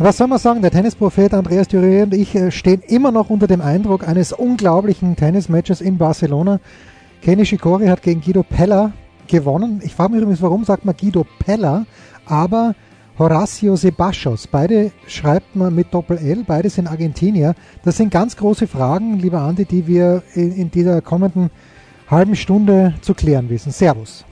Was soll man sagen? Der Tennisprophet Andreas Dürer und ich äh, stehen immer noch unter dem Eindruck eines unglaublichen Tennismatches in Barcelona. Kenny Shikori hat gegen Guido Pella gewonnen. Ich frage mich übrigens, warum sagt man Guido Pella, aber Horacio Sebastos. Beide schreibt man mit Doppel-L, beide sind Argentinier. Das sind ganz große Fragen, lieber Andi, die wir in, in dieser kommenden halben Stunde zu klären wissen. Servus.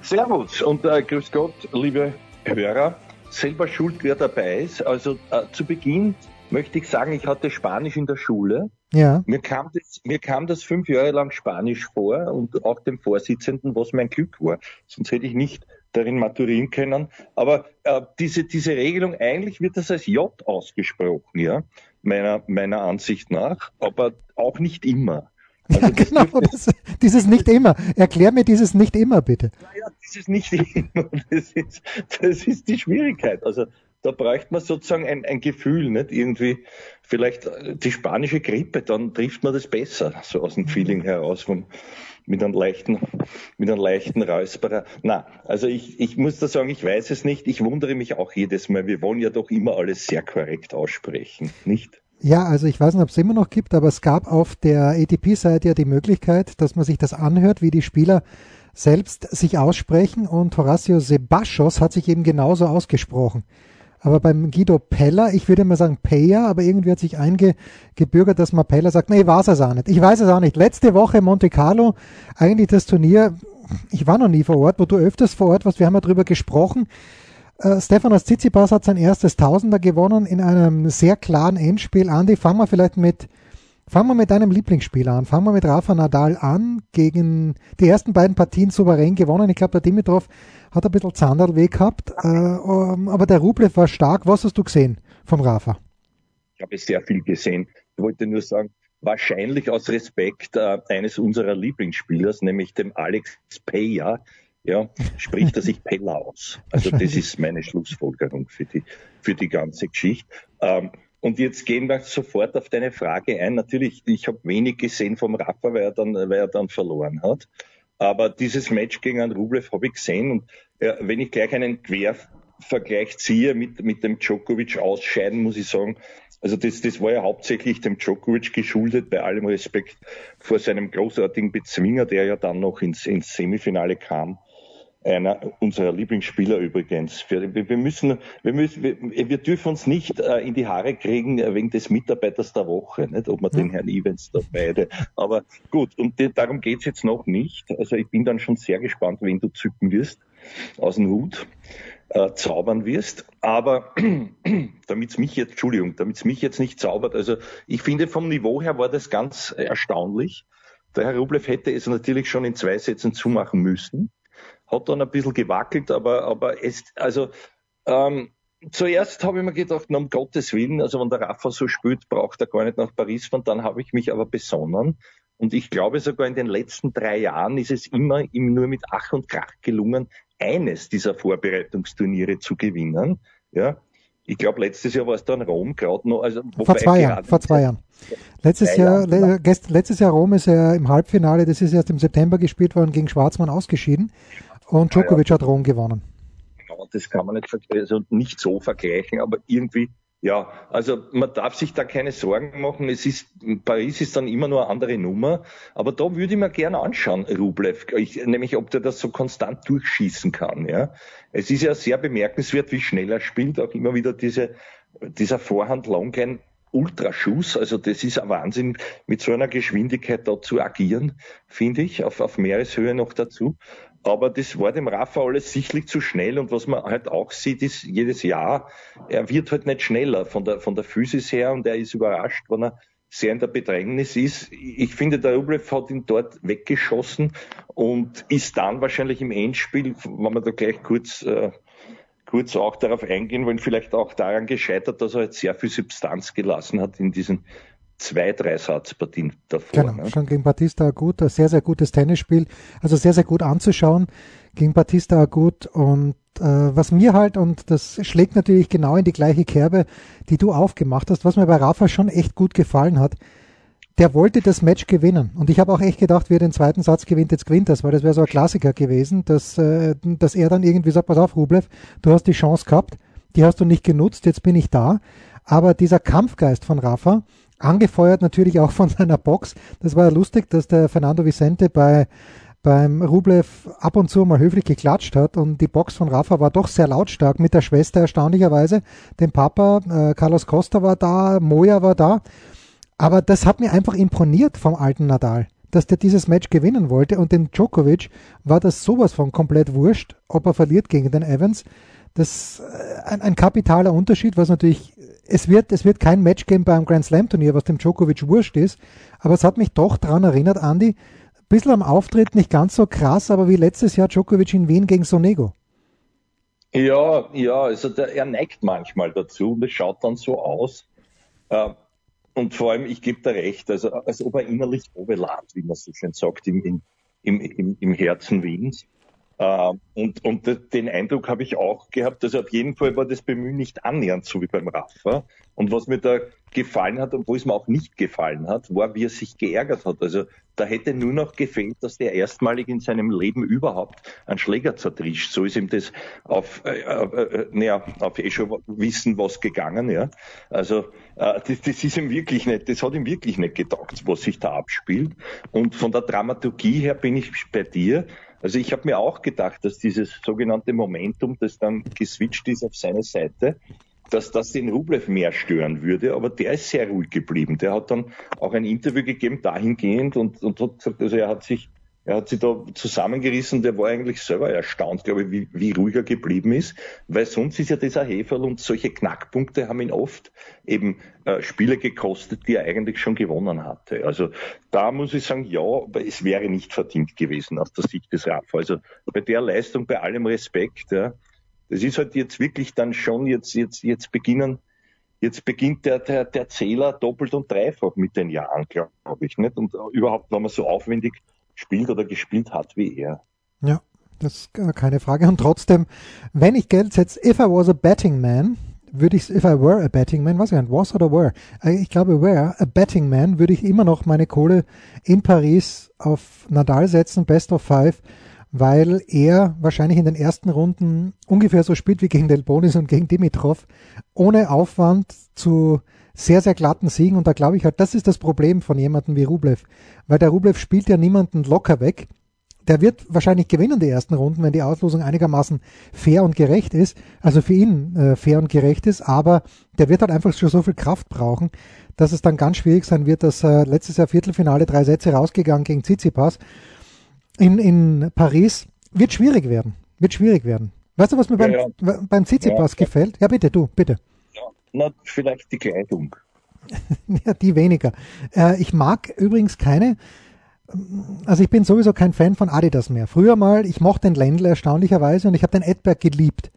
Servus und äh, grüß Gott, liebe Hörer selber schuld, wer dabei ist. Also äh, zu Beginn möchte ich sagen, ich hatte Spanisch in der Schule. Ja. Mir kam das, mir kam das fünf Jahre lang Spanisch vor und auch dem Vorsitzenden, was mein Glück war. Sonst hätte ich nicht darin maturieren können. Aber äh, diese, diese Regelung, eigentlich wird das als J ausgesprochen, ja, meiner, meiner Ansicht nach, aber auch nicht immer. Also ja, genau, das, dieses nicht immer. Erklär mir dieses nicht immer, bitte. Naja, dieses nicht immer, das ist, das ist die Schwierigkeit. Also da bräuchte man sozusagen ein, ein Gefühl, nicht irgendwie, vielleicht die spanische Grippe, dann trifft man das besser, so aus dem mhm. Feeling heraus, vom, mit einem leichten, mit einem leichten Räusperer. Na, also ich, ich muss da sagen, ich weiß es nicht. Ich wundere mich auch jedes Mal. Wir wollen ja doch immer alles sehr korrekt aussprechen, nicht? Ja, also ich weiß nicht, ob es immer noch gibt, aber es gab auf der ATP-Seite ja die Möglichkeit, dass man sich das anhört, wie die Spieler selbst sich aussprechen und Horacio Sebastos hat sich eben genauso ausgesprochen. Aber beim Guido Pella, ich würde mal sagen Peya, aber irgendwie hat sich eingebürgert, dass man Pella sagt, nee, weiß es auch nicht. Ich weiß es auch nicht. Letzte Woche Monte Carlo, eigentlich das Turnier, ich war noch nie vor Ort, wo du öfters vor Ort warst, wir haben ja drüber gesprochen. Äh, Stefanos Tsitsipas hat sein erstes Tausender gewonnen in einem sehr klaren Endspiel. Andi, fangen wir vielleicht mit, fangen wir mit deinem Lieblingsspieler an. Fangen wir mit Rafa Nadal an, gegen die ersten beiden Partien souverän gewonnen. Ich glaube, der Dimitrov hat ein bisschen Zahnradweh gehabt, äh, ähm, aber der Rublev war stark. Was hast du gesehen vom Rafa? Ich habe sehr viel gesehen. Ich wollte nur sagen, wahrscheinlich aus Respekt äh, eines unserer Lieblingsspielers, nämlich dem Alex Peya, ja, spricht er sich Pella aus. Also das ist meine Schlussfolgerung für die, für die ganze Geschichte. Ähm, und jetzt gehen wir sofort auf deine Frage ein. Natürlich, ich habe wenig gesehen vom Rafa, weil er dann, weil er dann verloren hat. Aber dieses Match gegen einen Rublev habe ich gesehen. Und äh, wenn ich gleich einen Quervergleich ziehe mit, mit dem Djokovic ausscheiden, muss ich sagen, also das, das war ja hauptsächlich dem Djokovic geschuldet, bei allem Respekt vor seinem großartigen Bezwinger, der ja dann noch ins, ins Semifinale kam einer unserer Lieblingsspieler übrigens. Wir, müssen, wir müssen, wir, wir, dürfen uns nicht äh, in die Haare kriegen wegen des Mitarbeiters der Woche, nicht? ob man den Herrn Evans da beide. Aber gut, und darum geht's jetzt noch nicht. Also ich bin dann schon sehr gespannt, wen du zücken wirst aus dem Hut. Äh, zaubern wirst. Aber damit's mich jetzt, Entschuldigung, damit's mich jetzt nicht zaubert, also ich finde vom Niveau her war das ganz erstaunlich. Der Herr Rublev hätte es natürlich schon in zwei Sätzen zumachen müssen hat dann ein bisschen gewackelt, aber, aber es, also, ähm, zuerst habe ich mir gedacht, na, um Gottes Willen, also wenn der Rafa so spielt, braucht er gar nicht nach Paris fahren. Dann habe ich mich aber besonnen. Und ich glaube sogar in den letzten drei Jahren ist es immer ihm nur mit Ach und Krach gelungen, eines dieser Vorbereitungsturniere zu gewinnen. Ja, ich glaube, letztes Jahr war es dann Rom gerade noch. Also, vor zwei Jahren. Vor zwei Jahren. Letztes Jahr, Jahren, le letztes Jahr Rom ist er im Halbfinale, das ist erst im September gespielt worden, gegen Schwarzmann ausgeschieden. Und Djokovic ja, hat Rom gewonnen. Genau, das kann man nicht, also nicht so vergleichen, aber irgendwie, ja, also man darf sich da keine Sorgen machen. Es ist, Paris ist dann immer nur eine andere Nummer, aber da würde ich mir gerne anschauen, Rublev, ich, nämlich ob der das so konstant durchschießen kann, ja. Es ist ja sehr bemerkenswert, wie schnell er spielt, auch immer wieder diese, dieser Vorhand Longline Ultraschuss, also das ist ein Wahnsinn, mit so einer Geschwindigkeit da zu agieren, finde ich, auf, auf Meereshöhe noch dazu. Aber das war dem Rafa alles sichtlich zu schnell. Und was man halt auch sieht, ist jedes Jahr, er wird halt nicht schneller von der, von der Physis her und er ist überrascht, wenn er sehr in der Bedrängnis ist. Ich finde, der Rublev hat ihn dort weggeschossen und ist dann wahrscheinlich im Endspiel, wenn wir da gleich kurz, äh, kurz auch darauf eingehen wollen, vielleicht auch daran gescheitert, dass er jetzt sehr viel Substanz gelassen hat in diesen zwei, drei Satzpartien davor. Genau, ne? schon gegen Batista gut, ein sehr, sehr gutes Tennisspiel, also sehr, sehr gut anzuschauen. Gegen Batista gut und äh, was mir halt, und das schlägt natürlich genau in die gleiche Kerbe, die du aufgemacht hast, was mir bei Rafa schon echt gut gefallen hat, der wollte das Match gewinnen. Und ich habe auch echt gedacht, wer den zweiten Satz gewinnt, jetzt gewinnt das, weil das wäre so ein Klassiker gewesen, dass, äh, dass er dann irgendwie sagt, pass auf, Rublev, du hast die Chance gehabt, die hast du nicht genutzt, jetzt bin ich da. Aber dieser Kampfgeist von Rafa, angefeuert natürlich auch von seiner Box, das war ja lustig, dass der Fernando Vicente bei beim Rublev ab und zu mal höflich geklatscht hat und die Box von Rafa war doch sehr lautstark mit der Schwester erstaunlicherweise. Dem Papa, äh, Carlos Costa war da, Moja war da aber das hat mir einfach imponiert vom alten Nadal, dass der dieses Match gewinnen wollte und dem Djokovic war das sowas von komplett wurscht, ob er verliert gegen den Evans. Das äh, ein, ein kapitaler Unterschied, was natürlich es wird, es wird kein Match geben beim Grand Slam Turnier, was dem Djokovic wurscht ist, aber es hat mich doch daran erinnert, Andy, ein bisschen am Auftritt nicht ganz so krass, aber wie letztes Jahr Djokovic in Wien gegen Sonego. Ja, ja, also der, er neigt manchmal dazu und es schaut dann so aus. Äh, und vor allem, ich gebe da recht, also als ob er innerlich obelat, wie man so schön sagt, im, im, im, im Herzen Wiens. Äh, und, und den Eindruck habe ich auch gehabt, also auf jeden Fall war das Bemühen nicht annähernd so wie beim Rafa. Und was mir da gefallen hat, obwohl es mir auch nicht gefallen hat, war, wie er sich geärgert hat. Also da hätte nur noch gefehlt, dass der erstmalig in seinem Leben überhaupt einen Schläger zertrischt. So ist ihm das auf, äh, äh, naja, auf eh schon wissen, was gegangen, ja. Also äh, das, das ist ihm wirklich nicht, das hat ihm wirklich nicht getaugt, was sich da abspielt. Und von der Dramaturgie her bin ich bei dir. Also ich habe mir auch gedacht, dass dieses sogenannte Momentum, das dann geswitcht ist auf seine Seite, dass das den Rublev mehr stören würde, aber der ist sehr ruhig geblieben. Der hat dann auch ein Interview gegeben dahingehend und, und hat gesagt, also er hat sich er hat sich da zusammengerissen, der war eigentlich selber erstaunt, glaube ich, wie, wie ruhig er geblieben ist, weil sonst ist ja dieser Heferl und solche Knackpunkte haben ihn oft eben äh, Spiele gekostet, die er eigentlich schon gewonnen hatte. Also da muss ich sagen, ja, aber es wäre nicht verdient gewesen aus der Sicht des Rafa. Also bei der Leistung, bei allem Respekt, ja, das ist halt jetzt wirklich dann schon, jetzt, jetzt, jetzt beginnen, jetzt beginnt der, der, der Zähler doppelt und dreifach mit den Jahren, glaube ich, nicht? Und überhaupt, wenn man so aufwendig spielt oder gespielt hat wie er. Ja, das ist keine Frage. Und trotzdem, wenn ich Geld setze, if I was a betting man, würde ich, if I were a betting man, was ich nicht, was oder were? Äh, ich glaube, were a betting man, würde ich immer noch meine Kohle in Paris auf Nadal setzen, best of five, weil er wahrscheinlich in den ersten Runden ungefähr so spielt wie gegen Delbonis und gegen Dimitrov, ohne Aufwand zu sehr, sehr glatten Siegen. Und da glaube ich halt, das ist das Problem von jemandem wie Rublev, weil der Rublev spielt ja niemanden locker weg. Der wird wahrscheinlich gewinnen die ersten Runden, wenn die Auslosung einigermaßen fair und gerecht ist, also für ihn äh, fair und gerecht ist, aber der wird halt einfach schon so viel Kraft brauchen, dass es dann ganz schwierig sein wird, dass äh, letztes Jahr Viertelfinale drei Sätze rausgegangen gegen Tsitsipas in, in Paris wird schwierig werden. Wird schwierig werden. Weißt du, was mir ja, beim, ja. beim Tsitsipas ja. gefällt? Ja, bitte, du, bitte. Na, vielleicht die Kleidung. ja, die weniger. Äh, ich mag übrigens keine, also ich bin sowieso kein Fan von Adidas mehr. Früher mal, ich mochte den Lendl erstaunlicherweise und ich habe den Edberg geliebt.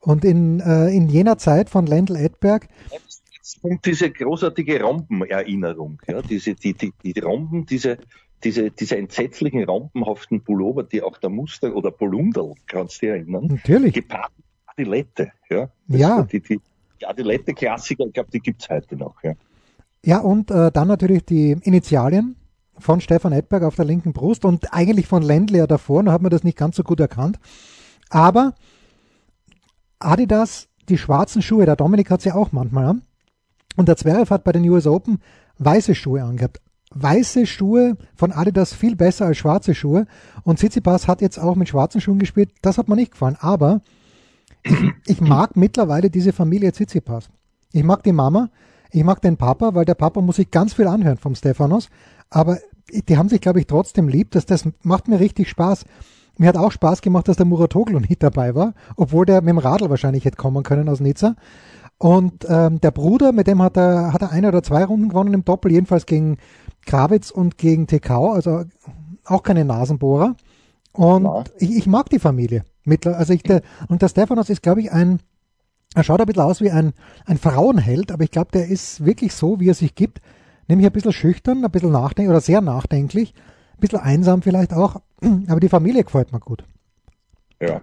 Und in, äh, in jener Zeit von Lendl Edberg. Jetzt kommt diese großartige Rompenerinnerung, ja, diese, die, die, die Rompen, diese, diese, diese entsetzlichen rampenhaften Pullover, die auch der Muster oder Polundel, kannst du dich erinnern? Natürlich. Gepaart Adilette, ja. Das ja. Die, die, die Adilette-Klassiker, ich glaube, die gibt's heute noch, ja. Ja, und äh, dann natürlich die Initialien von Stefan Edberg auf der linken Brust und eigentlich von Ländler davor, da hat man das nicht ganz so gut erkannt. Aber Adidas, die schwarzen Schuhe, der Dominik hat sie auch manchmal an. Und der Zverev hat bei den US Open weiße Schuhe angehabt weiße Schuhe von Adidas viel besser als schwarze Schuhe. Und Tsitsipas hat jetzt auch mit schwarzen Schuhen gespielt. Das hat mir nicht gefallen. Aber ich, mag mittlerweile diese Familie Tsitsipas. Ich mag die Mama, ich mag den Papa, weil der Papa muss sich ganz viel anhören vom Stefanos. Aber die haben sich, glaube ich, trotzdem lieb. Das, das macht mir richtig Spaß. Mir hat auch Spaß gemacht, dass der Muratoglu nicht dabei war, obwohl der mit dem Radl wahrscheinlich hätte kommen können aus Nizza. Und ähm, der Bruder, mit dem hat er, hat er eine oder zwei Runden gewonnen im Doppel, jedenfalls gegen Krawitz und gegen Tekau, also auch keine Nasenbohrer. Und ja. ich, ich, mag die Familie. Also ich, der, und der Stefanos ist, glaube ich, ein, er schaut ein bisschen aus wie ein, ein Frauenheld, aber ich glaube, der ist wirklich so, wie er sich gibt, nämlich ein bisschen schüchtern, ein bisschen nachdenklich oder sehr nachdenklich, ein bisschen einsam vielleicht auch, aber die Familie gefällt mir gut. Ja,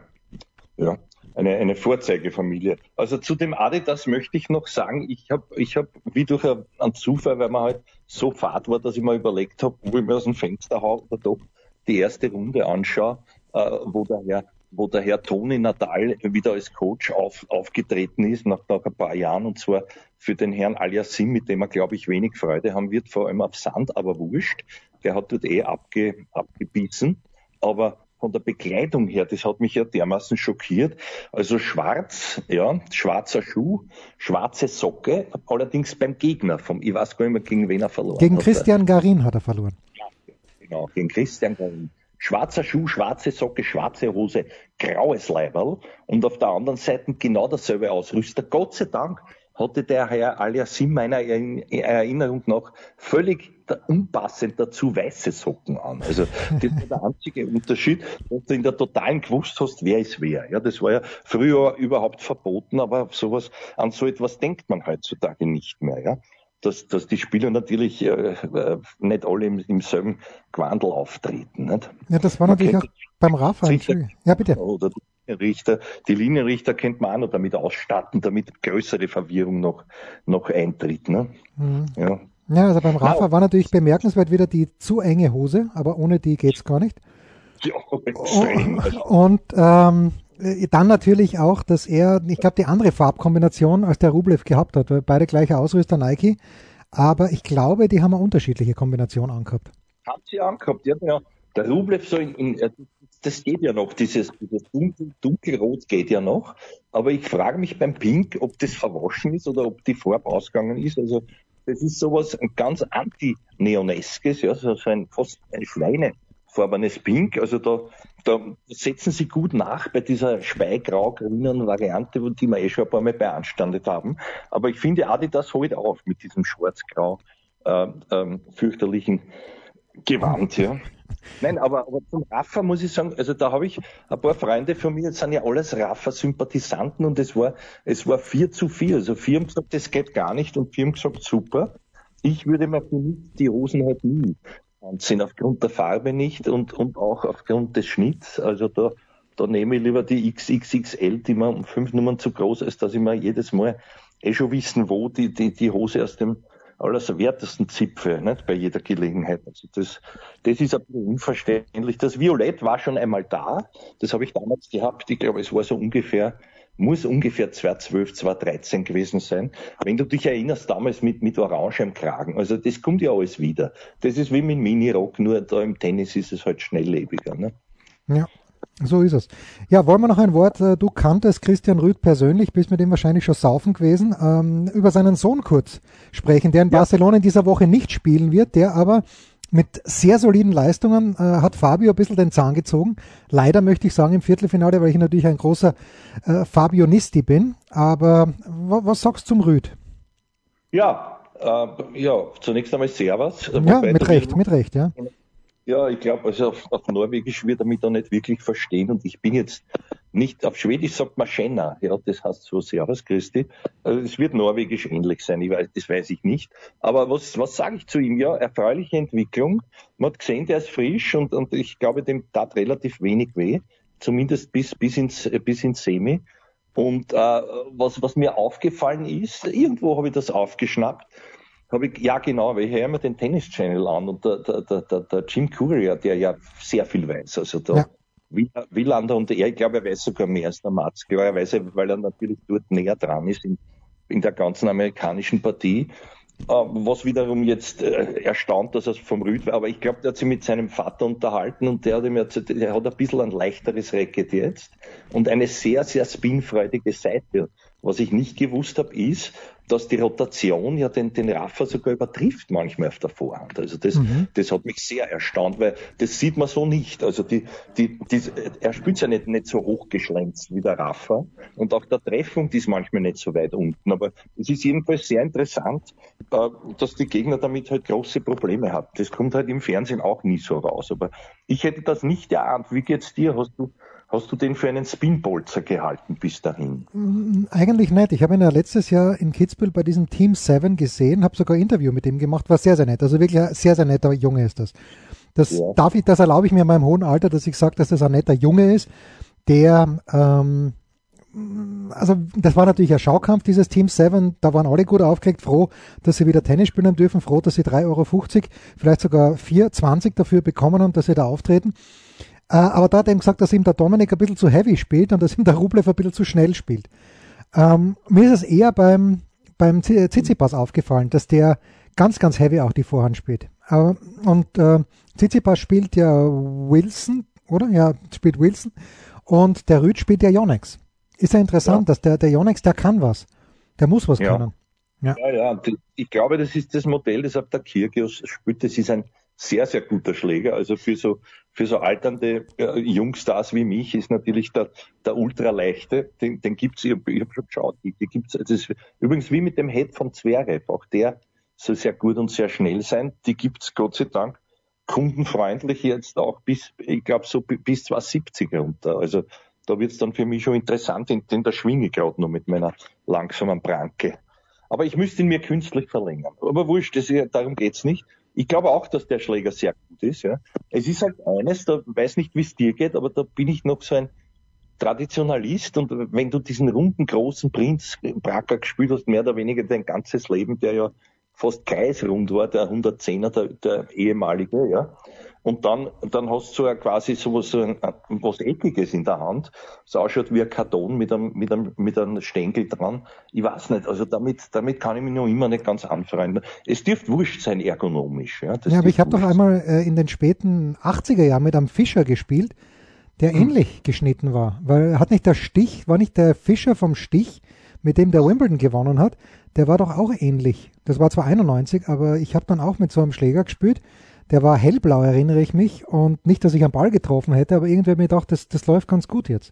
ja, eine, eine Vorzeigefamilie. Also zu dem Adidas möchte ich noch sagen, ich habe, ich hab, wie durch einen Zufall, weil man halt so fad war, dass ich mir überlegt habe, wo ich mir aus dem Fenster haue oder doch die erste Runde anschaue, äh, wo der Herr wo der Herr Toni Nadal wieder als Coach auf, aufgetreten ist, nach, nach ein paar Jahren, und zwar für den Herrn Aliassim, mit dem er, glaube ich, wenig Freude haben wird, vor allem auf Sand, aber wurscht. Der hat dort eh abge, abgebissen. Aber von der Bekleidung her, das hat mich ja dermaßen schockiert. Also schwarz, ja, schwarzer Schuh, schwarze Socke, allerdings beim Gegner vom, ich weiß gar nicht mehr, gegen wen er verloren Gegen hat. Christian Garin hat er verloren. Ja, genau, gegen Christian Garin. Schwarzer Schuh, schwarze Socke, schwarze Hose, graues Leiberl und auf der anderen Seite genau dasselbe Ausrüster. Gott sei Dank hatte der Herr Aliasim meiner Erinnerung nach völlig unpassend dazu weiße Socken an. Also das war der einzige Unterschied, dass du in der totalen gewusst hast, wer ist wer. Ja, das war ja früher überhaupt verboten, aber sowas, an so etwas denkt man heutzutage nicht mehr. Ja dass, dass die Spieler natürlich äh, äh, nicht alle im, im selben Quandel auftreten. Nicht? Ja, das war man natürlich auch beim Rafa. Ja, bitte. Oder die Linienrichter, die Linienrichter kennt man auch noch damit ausstatten, damit größere Verwirrung noch, noch eintritt. Ne? Mhm. Ja. ja, also beim Rafa ja. war natürlich bemerkenswert wieder die zu enge Hose, aber ohne die geht's gar nicht. Ja, extrem. Und, und ähm, äh, dann natürlich auch, dass er, ich glaube, die andere Farbkombination als der Rublev gehabt hat, weil beide gleiche Ausrüster Nike, aber ich glaube, die haben eine unterschiedliche Kombination angehabt. Haben sie angehabt, ja, ja. Der Rublev so in, in, äh, das geht ja noch, dieses, dieses dunkel, dunkelrot geht ja noch, aber ich frage mich beim Pink, ob das verwaschen ist oder ob die Farbe ausgegangen ist. Also das ist sowas ganz anti-neoneskes, ja, so ein fast ein schweinefarbenes Pink. Also da da setzen sie gut nach bei dieser speigrau-grünen Variante, die wir eh schon ein paar Mal beanstandet haben. Aber ich finde, Adidas holt auf mit diesem schwarz-grau äh, ähm, fürchterlichen Gewand. Ja. Nein, aber, aber zum Raffa muss ich sagen, also da habe ich ein paar Freunde von mir, das sind ja alles Raffa-Sympathisanten und es war, es war vier zu vier. Also vier haben gesagt, das geht gar nicht und vier haben gesagt, super. Ich würde mir für mich die Hosen halt nie sind aufgrund der Farbe nicht und, und auch aufgrund des Schnitts. Also da, da nehme ich lieber die XXXL, die mir um fünf Nummern zu groß ist, dass ich mir jedes Mal eh schon wissen, wo die, die, die Hose aus dem allerwertesten Zipfel, nicht, bei jeder Gelegenheit. Also das, das ist ein bisschen unverständlich. Das Violett war schon einmal da. Das habe ich damals gehabt. Ich glaube, es war so ungefähr muss ungefähr 2012, 2013 gewesen sein. Wenn du dich erinnerst, damals mit, mit Orange im Kragen. Also das kommt ja alles wieder. Das ist wie mit Mini-Rock, nur da im Tennis ist es halt schnelllebiger. Ne? Ja. So ist es. Ja, wollen wir noch ein Wort? Äh, du kanntest Christian Rüth persönlich, bist mit ihm wahrscheinlich schon saufen gewesen, ähm, über seinen Sohn kurz sprechen, der in ja. Barcelona in dieser Woche nicht spielen wird, der aber mit sehr soliden Leistungen äh, hat Fabio ein bisschen den Zahn gezogen. Leider möchte ich sagen im Viertelfinale, weil ich natürlich ein großer äh, Fabionisti bin. Aber was sagst du zum Rüd? Ja, äh, ja, zunächst einmal Servus. Ja, mit Recht, mit Recht, ja. Ja, ich glaube, also auf, auf Norwegisch wird er mich da nicht wirklich verstehen und ich bin jetzt nicht, auf Schwedisch sagt man Schenna, ja, das heißt so Servus Christi. Also es wird Norwegisch ähnlich sein, ich weiß, das weiß ich nicht. Aber was, was sage ich zu ihm? Ja, erfreuliche Entwicklung. Man hat gesehen, der ist frisch und, und ich glaube, dem tat relativ wenig weh, zumindest bis, bis ins, bis ins Semi. Und äh, was, was mir aufgefallen ist, irgendwo habe ich das aufgeschnappt, habe ich, ja genau, weil ich höre mir den Tennis Channel an und der, der, der, der Jim Courier, der ja sehr viel weiß, also da ja. Wielander und er, ich glaube, er weiß sogar mehr als der Matz, klarerweise, weil er natürlich dort näher dran ist in, in der ganzen amerikanischen Partie. Äh, was wiederum jetzt äh, erstaunt, dass er vom Rüd war, aber ich glaube, der hat sich mit seinem Vater unterhalten und der hat ihm jetzt, der hat ein bisschen ein leichteres Racket jetzt und eine sehr, sehr spinfreudige Seite. Was ich nicht gewusst habe, ist, dass die Rotation ja den, den Raffer sogar übertrifft manchmal auf der Vorhand. Also das, mhm. das hat mich sehr erstaunt, weil das sieht man so nicht. Also die, die, die, er spielt ja nicht, nicht so hochgeschlänzt wie der Raffer und auch der Treffung die ist manchmal nicht so weit unten. Aber es ist jedenfalls sehr interessant, äh, dass die Gegner damit halt große Probleme haben. Das kommt halt im Fernsehen auch nie so raus. Aber ich hätte das nicht erahnt. Wie geht's dir? Hast du Hast du den für einen Spinbolzer gehalten bis dahin? Mm, eigentlich nicht. Ich habe ihn ja letztes Jahr in Kitzbühel bei diesem Team 7 gesehen, habe sogar ein Interview mit ihm gemacht, war sehr, sehr nett. Also wirklich ein sehr, sehr netter Junge ist das. Das ja. darf ich, das erlaube ich mir in meinem hohen Alter, dass ich sage, dass das ein netter Junge ist, der ähm, also das war natürlich ein Schaukampf, dieses Team 7, da waren alle gut aufgelegt, froh, dass sie wieder Tennis spielen dürfen, froh, dass sie 3,50 Euro, vielleicht sogar 4,20 dafür bekommen haben, dass sie da auftreten. Äh, aber da hat er eben gesagt, dass ihm der Dominik ein bisschen zu heavy spielt und dass ihm der Rublev ein bisschen zu schnell spielt. Ähm, mir ist es eher beim, beim Tsitsipas aufgefallen, dass der ganz, ganz heavy auch die Vorhand spielt. Aber, und äh, Tsitsipas spielt ja Wilson, oder? Ja, spielt Wilson. Und der Rüd spielt ja Yonex. Ist ja interessant, ja. dass der, der Yonex, der kann was. Der muss was ja. können. Ja. ja, ja. Ich glaube, das ist das Modell, das ab der Kirgios spielt. Das ist ein sehr, sehr guter Schläger. Also für so, für so alternde äh, Jungstars wie mich ist natürlich der, der ultraleichte, den, den gibt's, ich habe hab schon geschaut, die, die gibt's, das ist übrigens wie mit dem Head von Zverev, auch der soll sehr gut und sehr schnell sein. Die gibt's Gott sei Dank kundenfreundlich jetzt auch bis, ich glaube, so bis 270 runter. Also da wird's dann für mich schon interessant, denn, denn da schwinge ich gerade noch mit meiner langsamen Pranke. Aber ich müsste ihn mir künstlich verlängern. Aber wurscht, das, darum geht's nicht. Ich glaube auch, dass der Schläger sehr gut ist. Ja. Es ist halt eines, da weiß nicht, wie es dir geht, aber da bin ich noch so ein Traditionalist und wenn du diesen runden, großen Prinz Bracker gespielt hast, mehr oder weniger dein ganzes Leben, der ja fast kreisrund war, der 110er, der, der ehemalige, ja, und dann, dann hast du ja quasi sowas, so ein, was Eckiges in der Hand. Es ausschaut wie ein Karton mit einem, mit einem, mit einem Stängel dran. Ich weiß nicht, also damit, damit kann ich mich noch immer nicht ganz anfreunden. Es dürfte wurscht sein ergonomisch. Ja, ja aber ich habe doch einmal äh, in den späten 80er Jahren mit einem Fischer gespielt, der hm. ähnlich geschnitten war. Weil hat nicht der Stich, war nicht der Fischer vom Stich, mit dem der Wimbledon gewonnen hat, der war doch auch ähnlich. Das war zwar 91, aber ich habe dann auch mit so einem Schläger gespielt der war hellblau, erinnere ich mich. Und nicht, dass ich einen Ball getroffen hätte, aber irgendwie hat mir gedacht, das, das läuft ganz gut jetzt.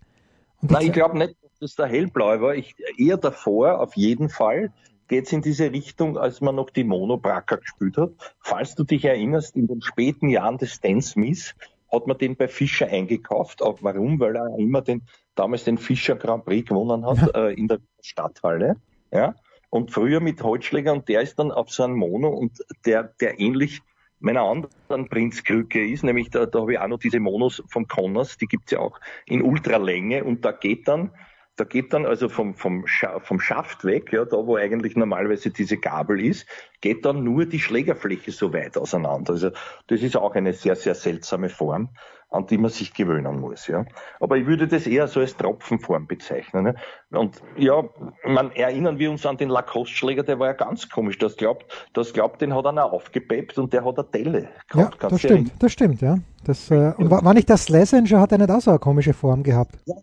Nein, ich glaube nicht, dass der hellblau war. Ich, eher davor, auf jeden Fall, geht es in diese Richtung, als man noch die Monobracker gespielt hat. Falls du dich erinnerst, in den späten Jahren des Stan Smith hat man den bei Fischer eingekauft. Auch warum? Weil er immer den, damals den Fischer Grand Prix gewonnen hat ja. äh, in der Stadthalle. Ja. Und früher mit Holzschläger und der ist dann auf so einem Mono und der, der ähnlich meiner anderen Prinzkrücke ist, nämlich da, da habe ich auch noch diese Monos vom Connors, die gibt's ja auch in Ultralänge und da geht dann, da geht dann also vom, vom, Scha vom Schaft weg, ja, da wo eigentlich normalerweise diese Gabel ist, geht dann nur die Schlägerfläche so weit auseinander. Also das ist auch eine sehr, sehr seltsame Form an die man sich gewöhnen muss. Ja. Aber ich würde das eher so als Tropfenform bezeichnen. Ne? Und ja, man erinnern wir uns an den Lacoste-Schläger, der war ja ganz komisch. Das glaubt, das glaubt, den hat einer aufgepeppt und der hat eine Delle gehabt. Ja, das stimmt, das stimmt, ja. Das, äh, und war, war nicht der Slesinger, hat er nicht auch so eine komische Form gehabt? Ja,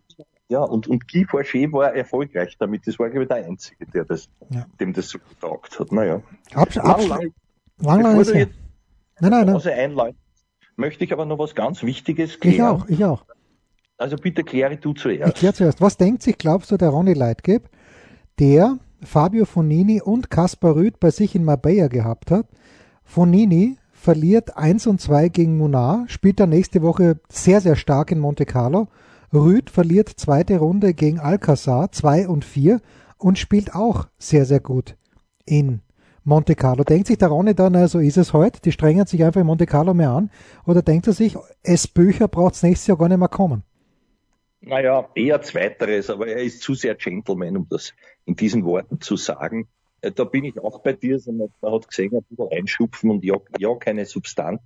ja, und, und Guy Forget war erfolgreich damit. Das war, glaube ich, der Einzige, der das, ja. dem das so getaugt hat. Naja. Absch lang, lang, lang, lang ist Nein, nein, nein. Einleiten möchte ich aber noch was ganz Wichtiges klären. Ich auch, ich auch. Also bitte kläre du zuerst. Ich kläre zuerst. Was denkt sich, glaubst du, der Ronny Leitgeb, der Fabio Fonini und Kaspar Rüth bei sich in Marbella gehabt hat? Fonini verliert 1 und 2 gegen Munar, spielt dann nächste Woche sehr, sehr stark in Monte Carlo. Rüth verliert zweite Runde gegen Alcazar 2 und 4 und spielt auch sehr, sehr gut in Monte Carlo. Denkt sich der Ronny dann, so also ist es heute, die strengen sich einfach in Monte Carlo mehr an? Oder denkt er sich, es Bücher braucht es nächstes Jahr gar nicht mehr kommen? Naja, eher zweiteres, aber er ist zu sehr Gentleman, um das in diesen Worten zu sagen. Äh, da bin ich auch bei dir, man hat gesehen, ein bisschen einschupfen und ja, ja keine Substanz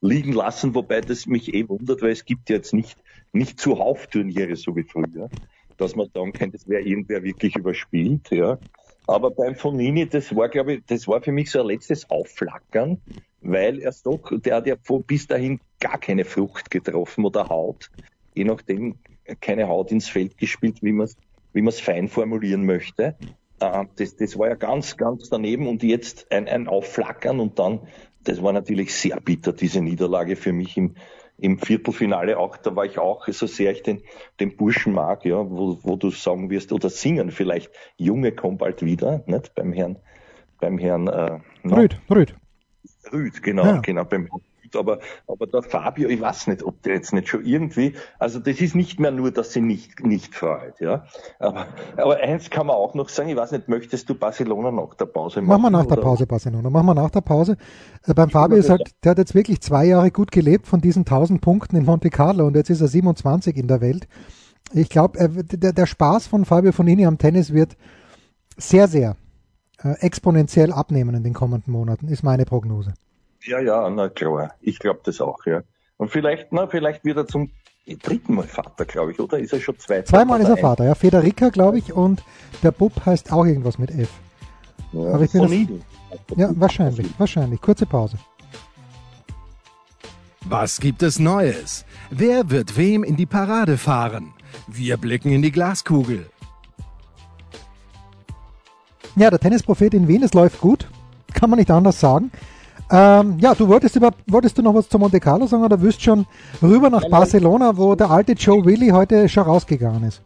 liegen lassen, wobei das mich eh wundert, weil es gibt jetzt nicht, nicht zuhauf Turniere so wie früher, dass man sagen kann, das wäre irgendwer wirklich überspielt, ja. Aber beim Fonini, das war, glaube ich, das war für mich so ein letztes Aufflackern, weil er doch, der hat ja bis dahin gar keine Frucht getroffen oder Haut. Je nachdem keine Haut ins Feld gespielt, wie man es wie man's fein formulieren möchte. Äh, das, das war ja ganz, ganz daneben und jetzt ein, ein Aufflackern und dann, das war natürlich sehr bitter, diese Niederlage für mich im, im Viertelfinale auch, da war ich auch, so sehr ich den, den Burschen mag, ja, wo, wo du sagen wirst, oder singen vielleicht, Junge kommt bald wieder, nicht, beim Herrn, beim Herrn, äh, Rüd, Rüd. Rüd, genau, ja. genau, beim aber, aber der Fabio, ich weiß nicht, ob der jetzt nicht schon irgendwie, also das ist nicht mehr nur, dass sie nicht, nicht freut, ja. Aber, aber eins kann man auch noch sagen, ich weiß nicht, möchtest du Barcelona nach der Pause machen? Machen wir nach oder? der Pause Barcelona, machen wir nach der Pause. Äh, beim Fabio ist halt, der hat jetzt wirklich zwei Jahre gut gelebt von diesen 1000 Punkten in Monte Carlo und jetzt ist er 27 in der Welt. Ich glaube, der, der Spaß von Fabio Fonini am Tennis wird sehr, sehr äh, exponentiell abnehmen in den kommenden Monaten, ist meine Prognose. Ja, ja, na klar. Ich glaube das auch, ja. Und vielleicht, na, vielleicht wird er zum dritten Mal Vater, glaube ich, oder? Ist er schon zwei? Zweimal ist er Vater, ja. Federica, glaube ich, und der Bub heißt auch irgendwas mit F. Ja, Aber ich bin das, Ja, wahrscheinlich, wahrscheinlich. Kurze Pause. Was gibt es Neues? Wer wird wem in die Parade fahren? Wir blicken in die Glaskugel. Ja, der Tennisprophet in Wien, es läuft gut. Kann man nicht anders sagen. Ähm, ja, du wolltest über, wolltest du noch was zu Monte Carlo sagen oder wirst schon rüber nach Barcelona, wo der alte Joe Willy heute schon rausgegangen ist?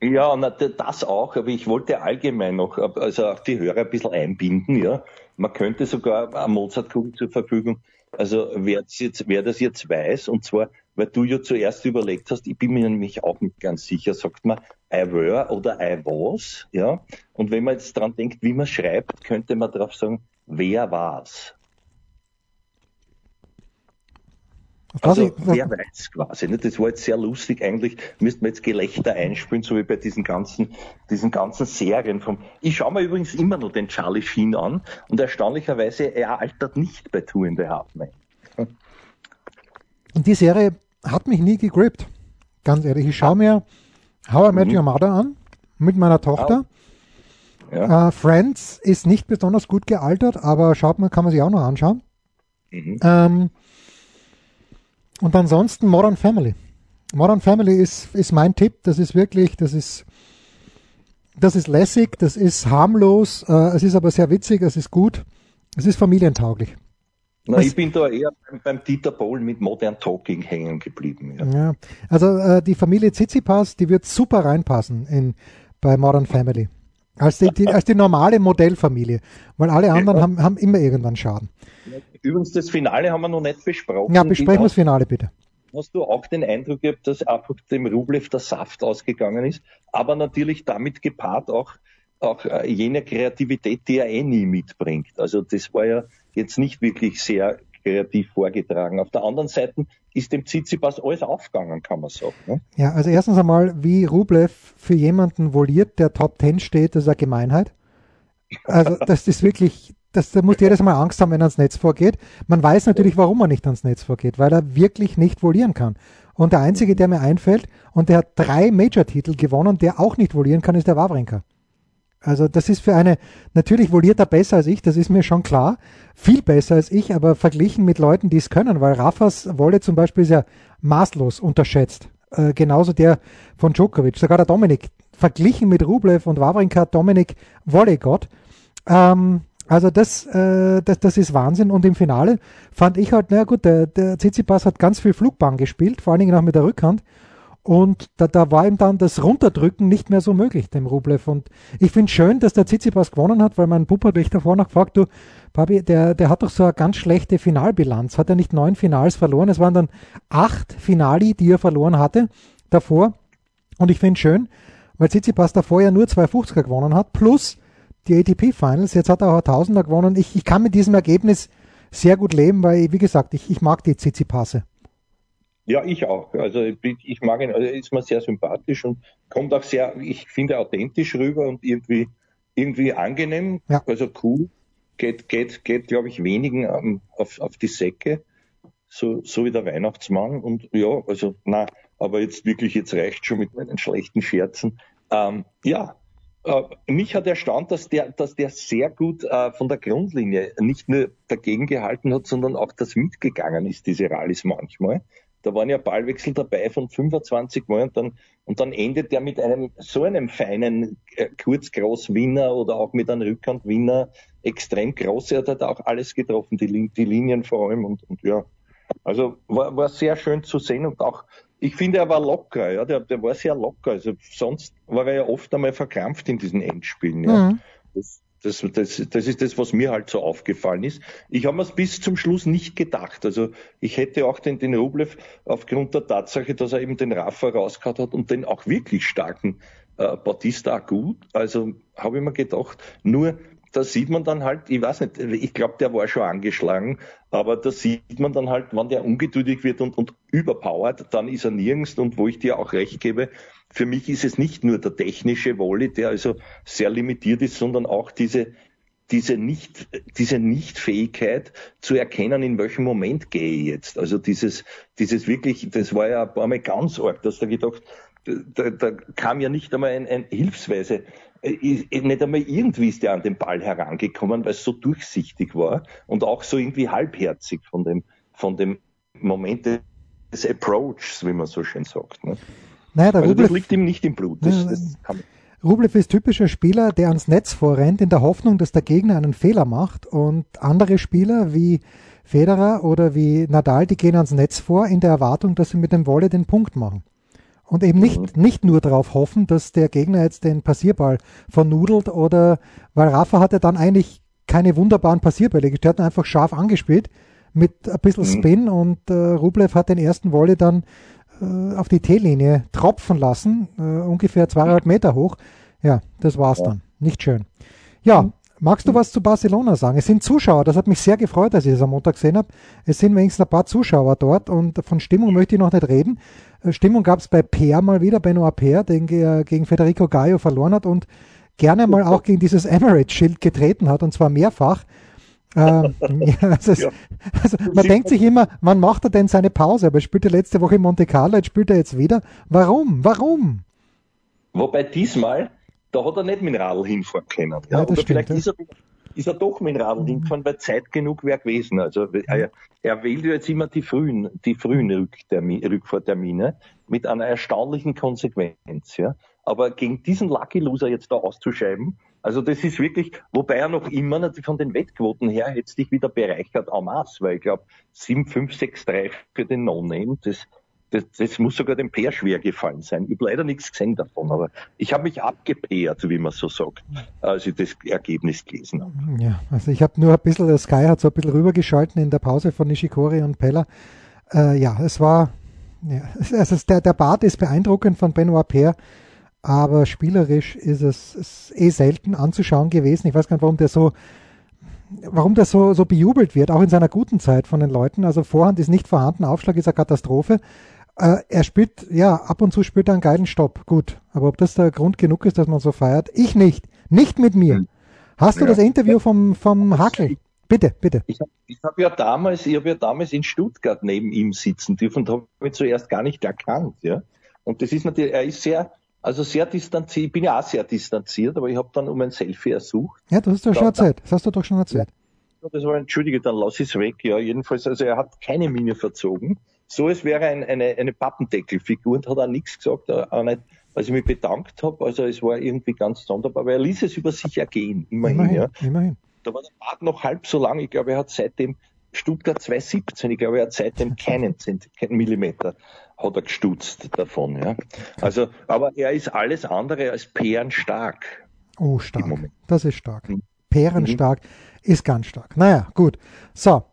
Ja, na, das auch, aber ich wollte allgemein noch, also auch die Hörer ein bisschen einbinden, ja. Man könnte sogar eine Mozartkugel zur Verfügung, also wer das, jetzt, wer das jetzt weiß, und zwar, weil du ja zuerst überlegt hast, ich bin mir nämlich auch nicht ganz sicher, sagt man I were oder I was, ja. Und wenn man jetzt dran denkt, wie man schreibt, könnte man darauf sagen, wer war's? Also wer weiß quasi. Ne? Das war jetzt sehr lustig. Eigentlich müsste man jetzt Gelächter einspielen, so wie bei diesen ganzen, diesen ganzen Serien. Vom ich schaue mir übrigens immer noch den Charlie Sheen an und erstaunlicherweise, er altert nicht bei Two in the Half Man. Und die Serie hat mich nie gegrippt. Ganz ehrlich. Ich schaue mir How I Met mhm. Your Mother an mit meiner Tochter. Ja. Uh, Friends ist nicht besonders gut gealtert, aber schaut man, kann man sich auch noch anschauen. Mhm. Ähm, und ansonsten Modern Family. Modern Family ist, ist mein Tipp. Das ist wirklich, das ist, das ist lässig, das ist harmlos, äh, es ist aber sehr witzig, es ist gut, es ist familientauglich. Na, ich bin da eher beim, beim, Dieter Bohl mit Modern Talking hängen geblieben. Ja, ja also äh, die Familie Tsitsipas, die wird super reinpassen in, bei Modern Family. Als die, die, als die normale Modellfamilie. Weil alle anderen ja. haben, haben immer irgendwann Schaden. Übrigens, das Finale haben wir noch nicht besprochen. Ja, besprechen wir das Finale bitte. Hast du auch den Eindruck gehabt, dass einfach dem Rublev der Saft ausgegangen ist, aber natürlich damit gepaart auch, auch äh, jene Kreativität, die er eh nie mitbringt. Also das war ja jetzt nicht wirklich sehr kreativ vorgetragen. Auf der anderen Seite ist dem Tsitsipas alles aufgegangen, kann man sagen. Ne? Ja, also erstens einmal, wie Rublev für jemanden voliert, der Top Ten steht, das ist eine Gemeinheit. Also das ist wirklich, das, da muss jedes Mal Angst haben, wenn er ans Netz vorgeht. Man weiß natürlich, warum er nicht ans Netz vorgeht, weil er wirklich nicht volieren kann. Und der Einzige, der mir einfällt, und der hat drei Major-Titel gewonnen, der auch nicht volieren kann, ist der Wawrinka. Also das ist für eine, natürlich voliert er besser als ich, das ist mir schon klar, viel besser als ich, aber verglichen mit Leuten, die es können, weil Rafas Wolle zum Beispiel ist ja maßlos unterschätzt. Äh, genauso der von Djokovic, sogar der Dominik, verglichen mit Rublev und Wawrinka, Dominik Wollegott. Ähm, also das, äh, das, das ist Wahnsinn. Und im Finale fand ich halt, naja gut, der, der Tsitsipas hat ganz viel Flugbahn gespielt, vor allen Dingen auch mit der Rückhand. Und da, da war ihm dann das Runterdrücken nicht mehr so möglich, dem Rublev. Und ich finde schön, dass der Tsitsipas gewonnen hat, weil mein Puppe hat mich davor noch gefragt, du, Papi, der, der hat doch so eine ganz schlechte Finalbilanz. Hat er nicht neun Finals verloren? Es waren dann acht Finali, die er verloren hatte davor. Und ich finde schön, weil Tsitsipas davor ja nur zwei 50er gewonnen hat, plus die ATP Finals. Jetzt hat er auch Tausender gewonnen. Ich, ich kann mit diesem Ergebnis sehr gut leben, weil, wie gesagt, ich, ich mag die Tsitsipasse. Ja, ich auch. Also ich mag ihn, also ist mir sehr sympathisch und kommt auch sehr, ich finde, authentisch rüber und irgendwie, irgendwie angenehm, ja. also cool. Geht, geht, geht, glaube ich, wenigen um, auf, auf die Säcke, so, so wie der Weihnachtsmann. Und ja, also, na, aber jetzt wirklich, jetzt reicht schon mit meinen schlechten Scherzen. Ähm, ja, äh, mich hat erstaunt, dass der, dass der sehr gut äh, von der Grundlinie nicht nur dagegen gehalten hat, sondern auch das mitgegangen ist, diese Rallyes manchmal. Da waren ja Ballwechsel dabei von 25 Mal und dann, und dann endet der mit einem so einem feinen äh, Kurzgroß-Winner oder auch mit einem Rückhand-Winner extrem groß. Er hat auch alles getroffen, die, die Linien vor allem und, und ja. Also war, war sehr schön zu sehen und auch, ich finde, er war locker, ja, der, der war sehr locker. Also sonst war er ja oft einmal verkrampft in diesen Endspielen, ja. Mhm. Das, Das, das, das ist das, was mir halt so aufgefallen ist. Ich habe mir es bis zum Schluss nicht gedacht. Also ich hätte auch den, den Rublev aufgrund der Tatsache, dass er eben den Rafa rausgehauen hat und den auch wirklich starken äh, Bautista gut. Also habe ich mir gedacht, nur da sieht man dann halt, ich weiß nicht, ich glaube, der war schon angeschlagen, aber da sieht man dann halt, wenn der ungeduldig wird und, und überpowert, dann ist er nirgends und wo ich dir auch recht gebe, für mich ist es nicht nur der technische Volley, der also sehr limitiert ist, sondern auch diese, diese nicht, diese Nichtfähigkeit zu erkennen, in welchem Moment gehe ich jetzt. Also dieses, dieses wirklich, das war ja ein paar Mal ganz arg, dass da gedacht, da, da kam ja nicht einmal ein, ein hilfsweise, äh, nicht einmal irgendwie ist der an den Ball herangekommen, weil es so durchsichtig war und auch so irgendwie halbherzig von dem, von dem Moment des Approaches, wie man so schön sagt. Ne? Naja, der also Rublev, das liegt ihm nicht im Blut. Das, das Rublev ist typischer Spieler, der ans Netz vorrennt, in der Hoffnung, dass der Gegner einen Fehler macht. Und andere Spieler wie Federer oder wie Nadal, die gehen ans Netz vor, in der Erwartung, dass sie mit dem Wolle den Punkt machen. Und eben nicht, mhm. nicht nur darauf hoffen, dass der Gegner jetzt den Passierball vernudelt oder, weil Rafa hat ja dann eigentlich keine wunderbaren Passierbälle gestellt, einfach scharf angespielt mit ein bisschen mhm. Spin und äh, Rublev hat den ersten Wolle dann äh, auf die T-Linie tropfen lassen, äh, ungefähr zweieinhalb Meter hoch. Ja, das war's ja. dann. Nicht schön. Ja, mhm. magst du was zu Barcelona sagen? Es sind Zuschauer, das hat mich sehr gefreut, als ich es am Montag gesehen habe. Es sind wenigstens ein paar Zuschauer dort und von Stimmung möchte ich noch nicht reden. Äh, Stimmung gab es bei Peer mal wieder, Benoit Peer, den er gegen Federico Gallo verloren hat und gerne mal auch gegen dieses Emirates-Schild getreten hat und zwar mehrfach ähm, ja, also, ja. also man denkt sich immer, wann macht er denn seine Pause? Aber er spielte letzte Woche in Monte Carlo, jetzt spielt er jetzt wieder. Warum? Warum? Wobei diesmal, da hat er nicht mit dem Radl hinfahren können. Ja, Oder stimmt, vielleicht ist, er, ist er doch mit dem Radl mhm. hingefahren, weil Zeit genug wäre gewesen. Also er, er wählt jetzt immer die frühen, die frühen Rückfahrtermine mit einer erstaunlichen Konsequenz. Ja. Aber gegen diesen Lucky Loser jetzt da auszuschreiben, also das ist wirklich, wobei er noch immer natürlich von den Wettquoten her jetzt dich wieder bereichert en masse, weil ich glaube 7, 5, 6, 3 für den No-Name, das, das, das muss sogar dem Peer schwer gefallen sein. Ich habe leider nichts gesehen davon, aber ich habe mich abgepeert, wie man so sagt, als ich das Ergebnis gelesen habe. Ja, also ich habe nur ein bisschen, der Sky hat so ein bisschen rübergeschalten in der Pause von Nishikori und Pella. Äh, ja, es war, ja, also der, der Bart ist beeindruckend von Benoit Paire aber spielerisch ist es ist eh selten anzuschauen gewesen. Ich weiß gar nicht, warum der so warum der so, so bejubelt wird, auch in seiner guten Zeit von den Leuten. Also Vorhand ist nicht vorhanden, Aufschlag ist eine Katastrophe. Äh, er spielt, ja, ab und zu spielt er einen geilen Stopp. Gut. Aber ob das der Grund genug ist, dass man so feiert? Ich nicht. Nicht mit mir. Hast du ja. das Interview vom, vom Hakel? Bitte, bitte. Ich habe hab ja damals, ich habe ja damals in Stuttgart neben ihm sitzen dürfen und habe mich zuerst gar nicht erkannt, ja. Und das ist natürlich, er ist sehr, also sehr distanziert, ich bin ja auch sehr distanziert, aber ich habe dann um ein Selfie ersucht. Ja, das hast du schon erzählt. Das hast du doch schon erzählt. Ja, das war, entschuldige, dann lass ich es weg. Ja, jedenfalls, also er hat keine Miene verzogen. So, es wäre ein, eine, eine Pappendeckelfigur und hat auch nichts gesagt, auch nicht, als ich mich bedankt habe. Also es war irgendwie ganz sonderbar, aber er ließ es über sich ergehen, immerhin. immerhin ja. immerhin. Da war der Bart noch halb so lang. Ich glaube, er hat seitdem Stuttgart 217, ich glaube, er hat seitdem keinen, keinen Millimeter hat er gestutzt davon. Ja. Also, aber er ist alles andere als stark. Oh, stark. Das ist stark. Mhm. stark ist ganz stark. Naja, gut. So.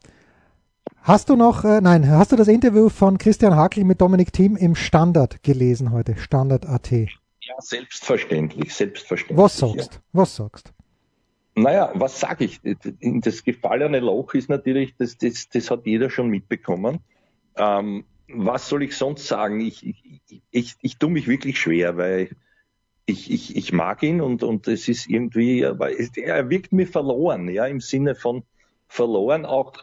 Hast du noch, äh, nein, hast du das Interview von Christian Hakel mit Dominik Thiem im Standard gelesen heute? Standard.at. Ja, selbstverständlich, selbstverständlich. Was sagst? Ja. Was sagst? Naja, was sage ich? Das gefallene Loch ist natürlich, das, das, das hat jeder schon mitbekommen. Ähm, was soll ich sonst sagen? Ich, ich, ich, ich tue mich wirklich schwer, weil ich, ich, ich mag ihn und, und es ist irgendwie, er wirkt mir verloren, ja, im Sinne von verloren, auch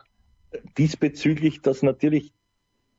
diesbezüglich, dass natürlich,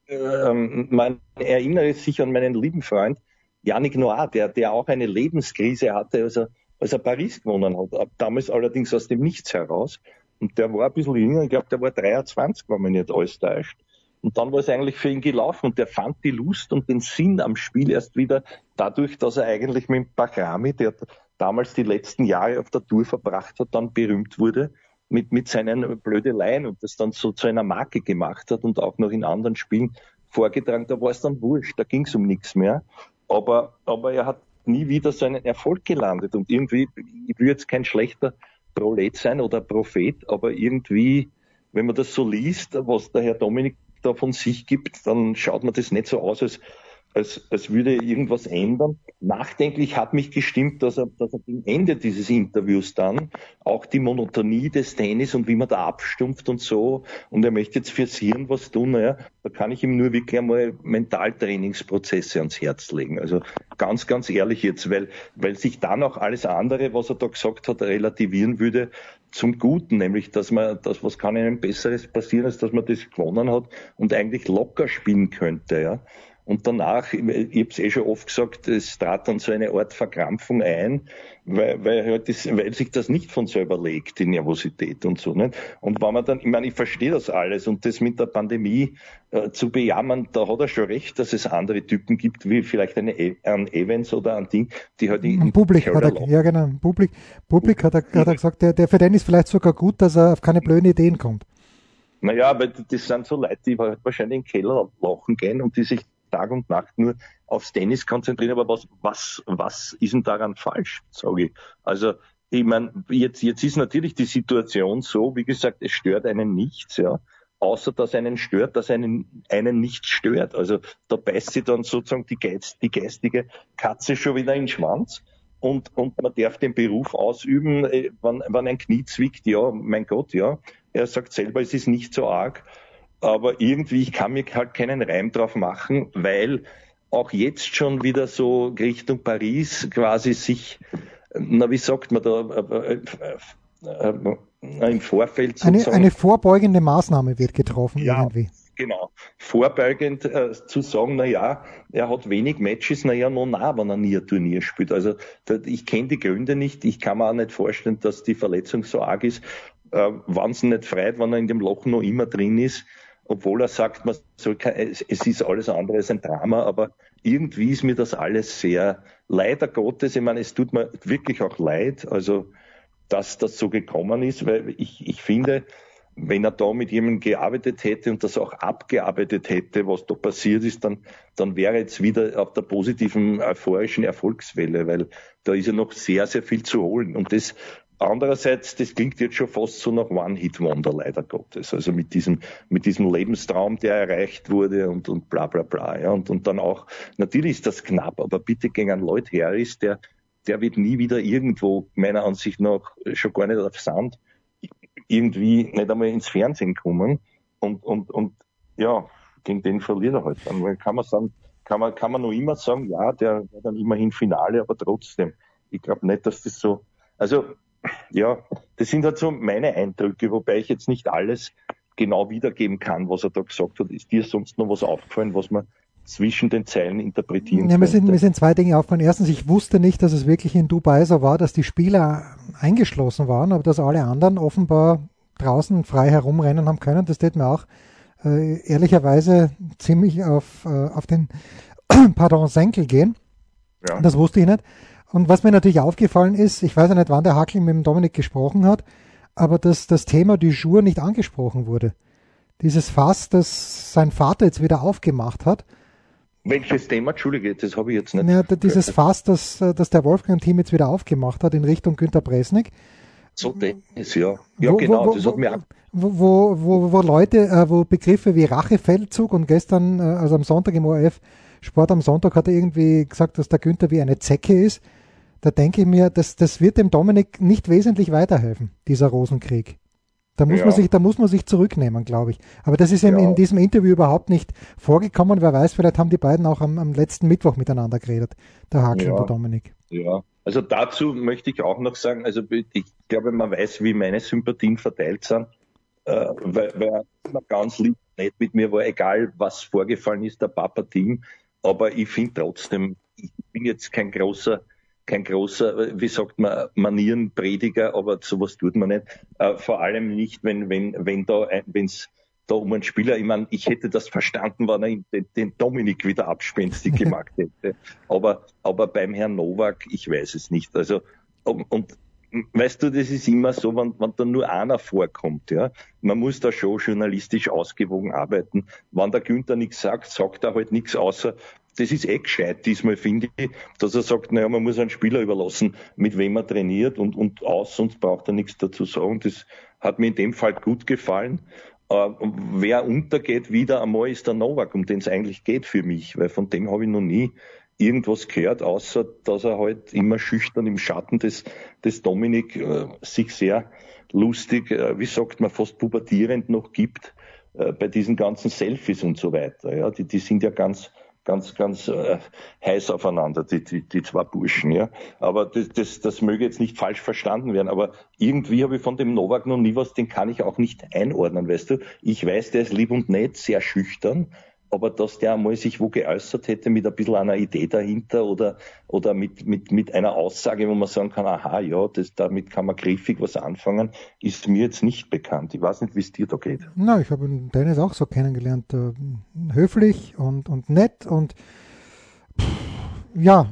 ähm, man erinnere sich an meinen lieben Freund Yannick Noir, der, der auch eine Lebenskrise hatte, als er, als er Paris gewonnen hat, damals allerdings aus dem Nichts heraus. Und der war ein bisschen jünger, ich glaube, der war 23, wenn man nicht alles täuscht. Und dann war es eigentlich für ihn gelaufen und der fand die Lust und den Sinn am Spiel erst wieder dadurch, dass er eigentlich mit Bakrami, der damals die letzten Jahre auf der Tour verbracht hat, dann berühmt wurde mit, mit seinen Blödeleien und das dann so zu einer Marke gemacht hat und auch noch in anderen Spielen vorgetragen. Da war es dann wurscht, da ging es um nichts mehr. Aber, aber er hat nie wieder so einen Erfolg gelandet. Und irgendwie, ich will jetzt kein schlechter Prolet sein oder Prophet, aber irgendwie, wenn man das so liest, was der Herr Dominik da von sich gibt, dann schaut man das nicht so aus, als als, als würde irgendwas ändern. Nachdenklich hat mich gestimmt, dass er, dass er am Ende dieses Interviews dann auch die Monotonie des Tennis und wie man da abstumpft und so, und er möchte jetzt Hirn was tun, naja, da kann ich ihm nur wirklich einmal Mentaltrainingsprozesse ans Herz legen. Also ganz, ganz ehrlich jetzt, weil, weil sich dann auch alles andere, was er da gesagt hat, relativieren würde, zum Guten, nämlich dass man, das, was kann einem Besseres passieren, als dass man das gewonnen hat und eigentlich locker spielen könnte, ja. Und danach, ich habe es eh schon oft gesagt, es trat dann so eine Art Verkrampfung ein, weil, weil, halt das, weil sich das nicht von selber legt, die Nervosität und so. Nicht? Und wenn man dann, ich meine, ich verstehe das alles und das mit der Pandemie äh, zu bejammern, da hat er schon recht, dass es andere Typen gibt, wie vielleicht eine, ein Evans oder ein Ding, die halt in Publik hat er, ja genau, Publik, Publik hat er, hat er gesagt, der, der für den ist vielleicht sogar gut, dass er auf keine blöden Ideen kommt. Naja, weil das sind so Leute, die halt wahrscheinlich in den Keller lachen gehen und die sich Tag und Nacht nur aufs Tennis konzentrieren, aber was, was, was ist denn daran falsch, sage ich. Also ich meine, jetzt, jetzt ist natürlich die Situation so, wie gesagt, es stört einen nichts, ja, außer dass einen stört, dass einen, einen nichts stört. Also da beißt sie dann sozusagen die, Geist, die geistige Katze schon wieder in den Schwanz. Und, und man darf den Beruf ausüben, äh, wenn, wenn ein Knie zwickt, ja, mein Gott, ja. Er sagt selber, es ist nicht so arg aber irgendwie, ich kann mir halt keinen Reim drauf machen, weil auch jetzt schon wieder so Richtung Paris quasi sich, na wie sagt man da, äh, äh, äh, im Vorfeld eine, eine vorbeugende Maßnahme wird getroffen ja, irgendwie. Genau. Vorbeugend äh, zu sagen, na ja, er hat wenig Matches, na ja, no nah, wenn er nie ein Turnier spielt. Also ich kenne die Gründe nicht. Ich kann mir auch nicht vorstellen, dass die Verletzung so arg ist. Äh, wenn es nicht freut, wenn er in dem Loch noch immer drin ist, obwohl er sagt, man soll, es ist alles andere als ein Drama, aber irgendwie ist mir das alles sehr, leider Gottes, ich meine, es tut mir wirklich auch leid, also, dass das so gekommen ist, weil ich, ich finde, wenn er da mit jemandem gearbeitet hätte und das auch abgearbeitet hätte, was da passiert ist, dann, dann wäre jetzt wieder auf der positiven, euphorischen Erfolgswelle, weil da ist ja noch sehr, sehr viel zu holen. Und das Andererseits, das klingt jetzt schon fast so nach One-Hit-Wonder, leider Gottes. Also mit diesem, mit diesem Lebenstraum, der erreicht wurde und, und bla, bla, bla. Ja. Und, und dann auch, natürlich ist das knapp, aber bitte gegen einen Lloyd Harris, der, der wird nie wieder irgendwo, meiner Ansicht nach, schon gar nicht auf Sand, irgendwie nicht einmal ins Fernsehen kommen. Und, und, und, ja, gegen den verliert er halt. Dann kann man sagen, kann man, kann man nur immer sagen, ja, der war dann immerhin Finale, aber trotzdem. Ich glaube nicht, dass das so, also ja, das sind halt so meine Eindrücke, wobei ich jetzt nicht alles genau wiedergeben kann, was er da gesagt hat. Ist dir sonst noch was aufgefallen, was man zwischen den Zeilen interpretieren ja, mir sind, mir sind zwei Dinge aufgefallen. Erstens, ich wusste nicht, dass es wirklich in Dubai so war, dass die Spieler eingeschlossen waren, aber dass alle anderen offenbar draußen frei herumrennen haben können. Das tät mir auch äh, ehrlicherweise ziemlich auf, äh, auf den Pardon Senkel gehen. Ja. Das wusste ich nicht. Und was mir natürlich aufgefallen ist, ich weiß ja nicht, wann der Hackel mit dem Dominik gesprochen hat, aber dass das Thema du jour nicht angesprochen wurde. Dieses Fass, das sein Vater jetzt wieder aufgemacht hat. Welches Thema? Entschuldige, das habe ich jetzt nicht. Ja, dieses Fass, das, das der Wolfgang-Team jetzt wieder aufgemacht hat in Richtung Günter Bresnik. So Tennis, ja. Ja, wo, genau, wo, das hat mir wo, wo, wo Leute, äh, wo Begriffe wie Rachefeldzug und gestern, äh, also am Sonntag im ORF Sport am Sonntag hat er irgendwie gesagt, dass der Günther wie eine Zecke ist da denke ich mir, das, das wird dem Dominik nicht wesentlich weiterhelfen, dieser Rosenkrieg. Da muss, ja. man sich, da muss man sich zurücknehmen, glaube ich. Aber das ist ja. in diesem Interview überhaupt nicht vorgekommen. Wer weiß, vielleicht haben die beiden auch am, am letzten Mittwoch miteinander geredet, der Hakel ja. und der Dominik. Ja, also dazu möchte ich auch noch sagen, also ich glaube, man weiß, wie meine Sympathien verteilt sind, äh, weil, weil man ganz lieb nett mit mir war, egal was vorgefallen ist, der Papa-Team. Aber ich finde trotzdem, ich bin jetzt kein großer kein großer, wie sagt man, Manierenprediger, aber sowas tut man nicht. Äh, vor allem nicht, wenn, wenn, wenn da, wenn es da um einen Spieler, ich meine, ich hätte das verstanden, wenn er den, den Dominik wieder abspenstig gemacht hätte. Aber, aber beim Herrn Nowak, ich weiß es nicht. Also, und, und weißt du, das ist immer so, wenn, wenn da nur einer vorkommt, ja. Man muss da schon journalistisch ausgewogen arbeiten. Wenn der Günther nichts sagt, sagt er halt nichts außer, das ist eh gescheit diesmal, finde ich, dass er sagt, naja, man muss einen Spieler überlassen, mit wem er trainiert und, und aus, sonst braucht er nichts dazu sagen. Das hat mir in dem Fall gut gefallen. Äh, wer untergeht wieder einmal ist der Novak, um den es eigentlich geht für mich, weil von dem habe ich noch nie irgendwas gehört, außer dass er halt immer schüchtern im Schatten des, des Dominik äh, sich sehr lustig, äh, wie sagt man, fast pubertierend noch gibt äh, bei diesen ganzen Selfies und so weiter. Ja, die, die sind ja ganz, ganz, ganz äh, heiß aufeinander, die, die, die zwei Burschen, ja. Aber das, das, das möge jetzt nicht falsch verstanden werden, aber irgendwie habe ich von dem Novak noch nie was, den kann ich auch nicht einordnen, weißt du. Ich weiß, der ist lieb und nett, sehr schüchtern, aber dass der einmal sich wo geäußert hätte mit ein bisschen einer Idee dahinter oder, oder mit, mit, mit einer Aussage, wo man sagen kann, aha, ja, das, damit kann man griffig was anfangen, ist mir jetzt nicht bekannt. Ich weiß nicht, wie es dir da geht. Na, ich habe Dennis auch so kennengelernt. Äh, höflich und, und nett und ja,